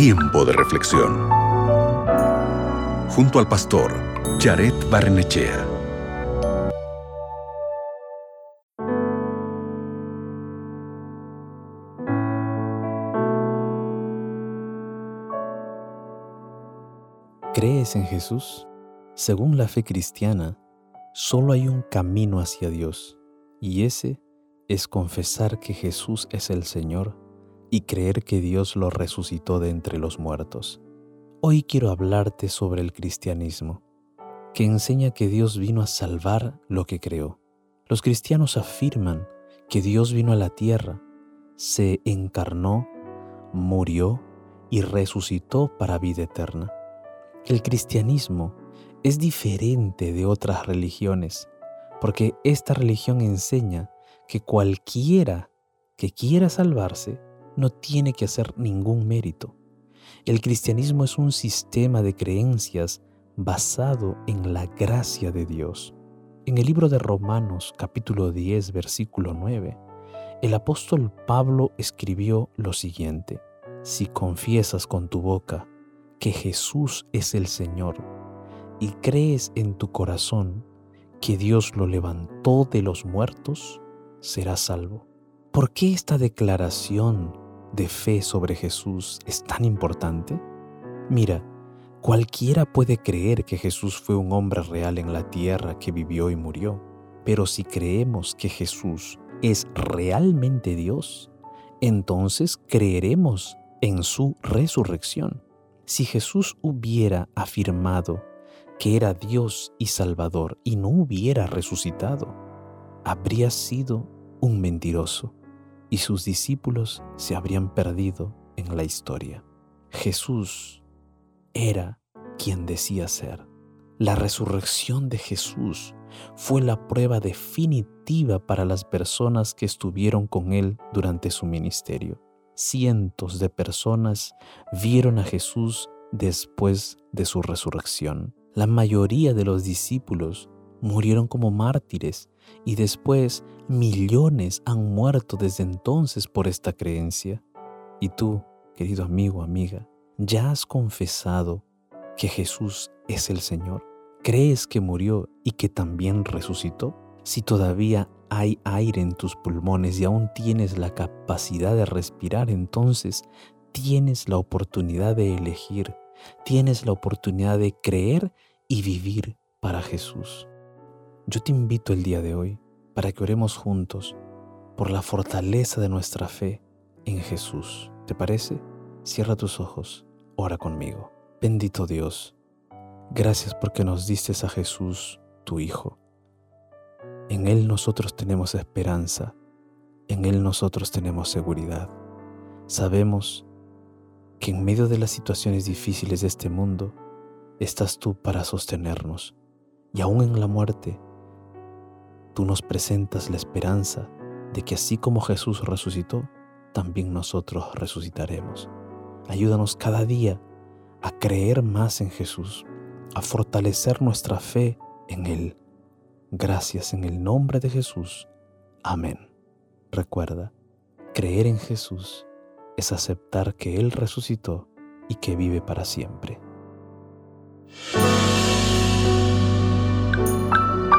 Tiempo de reflexión. Junto al pastor Jared Barnechea. ¿Crees en Jesús? Según la fe cristiana, solo hay un camino hacia Dios, y ese es confesar que Jesús es el Señor y creer que Dios lo resucitó de entre los muertos. Hoy quiero hablarte sobre el cristianismo, que enseña que Dios vino a salvar lo que creó. Los cristianos afirman que Dios vino a la tierra, se encarnó, murió y resucitó para vida eterna. El cristianismo es diferente de otras religiones, porque esta religión enseña que cualquiera que quiera salvarse no tiene que hacer ningún mérito. El cristianismo es un sistema de creencias basado en la gracia de Dios. En el libro de Romanos capítulo 10 versículo 9, el apóstol Pablo escribió lo siguiente, si confiesas con tu boca que Jesús es el Señor y crees en tu corazón que Dios lo levantó de los muertos, serás salvo. ¿Por qué esta declaración de fe sobre Jesús es tan importante? Mira, cualquiera puede creer que Jesús fue un hombre real en la tierra que vivió y murió, pero si creemos que Jesús es realmente Dios, entonces creeremos en su resurrección. Si Jesús hubiera afirmado que era Dios y Salvador y no hubiera resucitado, habría sido un mentiroso y sus discípulos se habrían perdido en la historia. Jesús era quien decía ser. La resurrección de Jesús fue la prueba definitiva para las personas que estuvieron con Él durante su ministerio. Cientos de personas vieron a Jesús después de su resurrección. La mayoría de los discípulos murieron como mártires y después millones han muerto desde entonces por esta creencia. Y tú, querido amigo, amiga, ¿ya has confesado que Jesús es el Señor? ¿Crees que murió y que también resucitó? Si todavía hay aire en tus pulmones y aún tienes la capacidad de respirar, entonces tienes la oportunidad de elegir, tienes la oportunidad de creer y vivir para Jesús. Yo te invito el día de hoy para que oremos juntos por la fortaleza de nuestra fe en Jesús. ¿Te parece? Cierra tus ojos, ora conmigo. Bendito Dios, gracias porque nos diste a Jesús, tu Hijo. En Él nosotros tenemos esperanza, en Él nosotros tenemos seguridad. Sabemos que en medio de las situaciones difíciles de este mundo, estás tú para sostenernos. Y aún en la muerte, tú nos presentas la esperanza de que así como Jesús resucitó, también nosotros resucitaremos. Ayúdanos cada día a creer más en Jesús, a fortalecer nuestra fe en Él. Gracias en el nombre de Jesús. Amén. Recuerda, creer en Jesús es aceptar que Él resucitó y que vive para siempre.